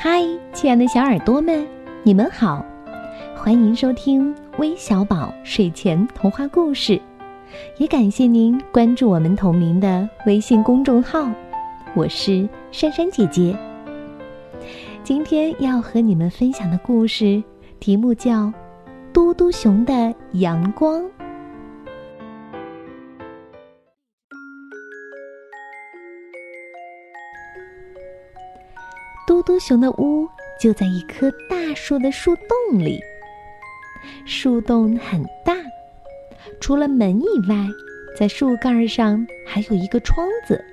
嗨，亲爱的小耳朵们，你们好，欢迎收听微小宝睡前童话故事，也感谢您关注我们同名的微信公众号，我是珊珊姐姐。今天要和你们分享的故事题目叫《嘟嘟熊的阳光》。嘟嘟熊的屋就在一棵大树的树洞里。树洞很大，除了门以外，在树干上还有一个窗子。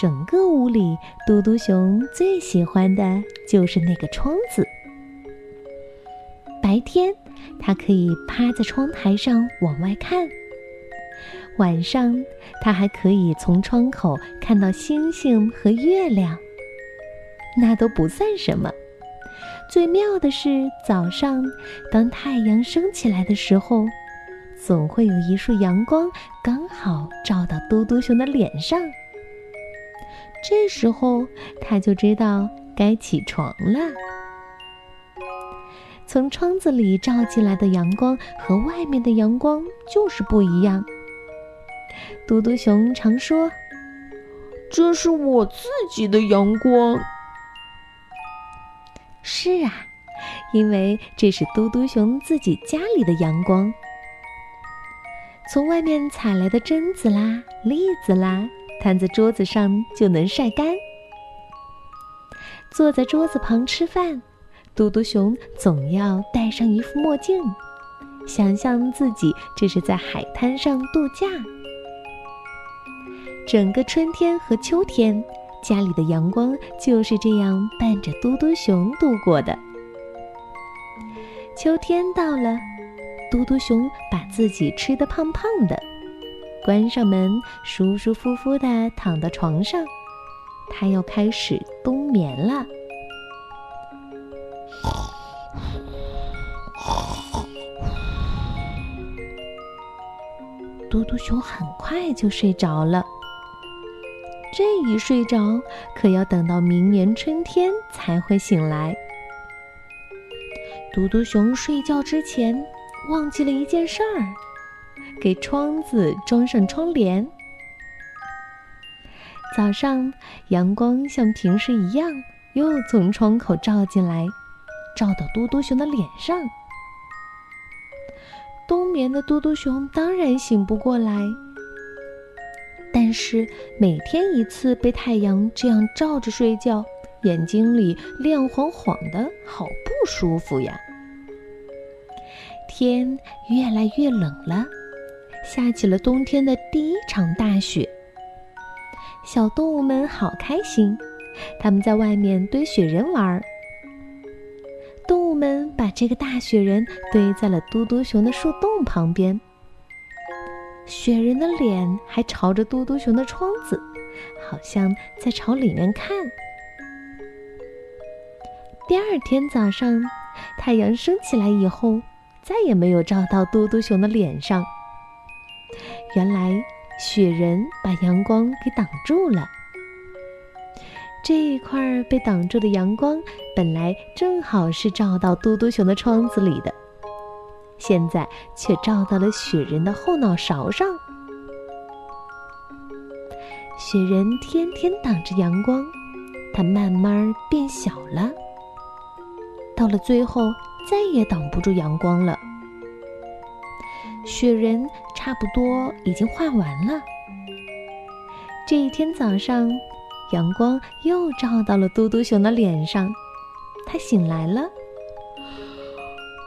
整个屋里，嘟嘟熊最喜欢的就是那个窗子。白天，它可以趴在窗台上往外看；晚上，它还可以从窗口看到星星和月亮。那都不算什么，最妙的是早上，当太阳升起来的时候，总会有一束阳光刚好照到嘟嘟熊的脸上。这时候，他就知道该起床了。从窗子里照进来的阳光和外面的阳光就是不一样。嘟嘟熊常说：“这是我自己的阳光。”是啊，因为这是嘟嘟熊自己家里的阳光。从外面采来的榛子啦、栗子啦，摊在桌子上就能晒干。坐在桌子旁吃饭，嘟嘟熊总要戴上一副墨镜，想象自己这是在海滩上度假。整个春天和秋天。家里的阳光就是这样伴着嘟嘟熊度过的。秋天到了，嘟嘟熊把自己吃得胖胖的，关上门，舒舒服服地躺到床上，它要开始冬眠了。嘟嘟熊很快就睡着了。这一睡着，可要等到明年春天才会醒来。嘟嘟熊睡觉之前忘记了一件事儿，给窗子装上窗帘。早上，阳光像平时一样，又从窗口照进来，照到嘟嘟熊的脸上。冬眠的嘟嘟熊当然醒不过来。是每天一次被太阳这样照着睡觉，眼睛里亮晃晃的，好不舒服呀！天越来越冷了，下起了冬天的第一场大雪。小动物们好开心，他们在外面堆雪人玩。动物们把这个大雪人堆在了嘟嘟熊的树洞旁边。雪人的脸还朝着嘟嘟熊的窗子，好像在朝里面看。第二天早上，太阳升起来以后，再也没有照到嘟嘟熊的脸上。原来，雪人把阳光给挡住了。这一块被挡住的阳光，本来正好是照到嘟嘟熊的窗子里的。现在却照到了雪人的后脑勺上。雪人天天挡着阳光，它慢慢变小了。到了最后，再也挡不住阳光了。雪人差不多已经画完了。这一天早上，阳光又照到了嘟嘟熊的脸上，他醒来了。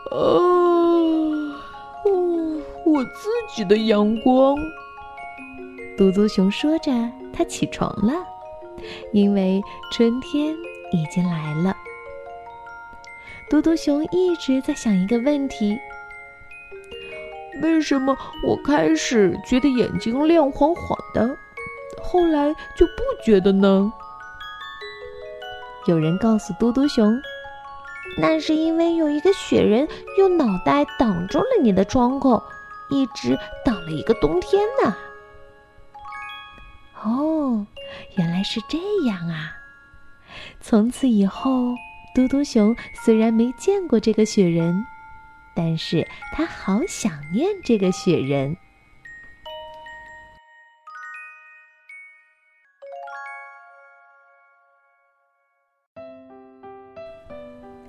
哦我自己的阳光，嘟嘟熊说着，他起床了，因为春天已经来了。嘟嘟熊一直在想一个问题：为什么我开始觉得眼睛亮晃晃的，后来就不觉得呢？有人告诉嘟嘟熊，那是因为有一个雪人用脑袋挡住了你的窗口。一直等了一个冬天呢。哦，原来是这样啊！从此以后，嘟嘟熊虽然没见过这个雪人，但是他好想念这个雪人。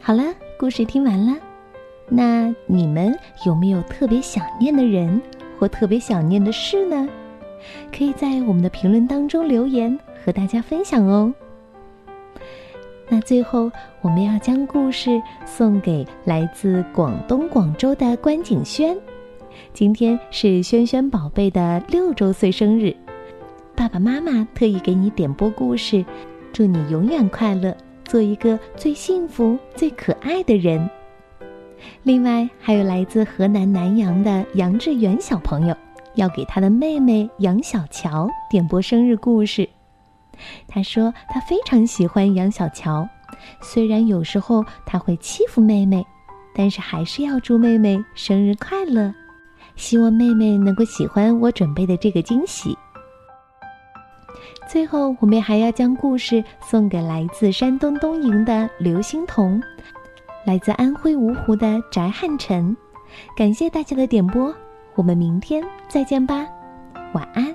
好了，故事听完了，那你们有没有特别想念的人或特别想念的事呢？可以在我们的评论当中留言和大家分享哦。那最后，我们要将故事送给来自广东广州的关景轩，今天是轩轩宝贝的六周岁生日，爸爸妈妈特意给你点播故事，祝你永远快乐。做一个最幸福、最可爱的人。另外，还有来自河南南阳的杨志远小朋友，要给他的妹妹杨小乔点播生日故事。他说他非常喜欢杨小乔，虽然有时候他会欺负妹妹，但是还是要祝妹妹生日快乐。希望妹妹能够喜欢我准备的这个惊喜。最后，我们还要将故事送给来自山东东营的刘欣彤，来自安徽芜湖的翟汉臣。感谢大家的点播，我们明天再见吧，晚安。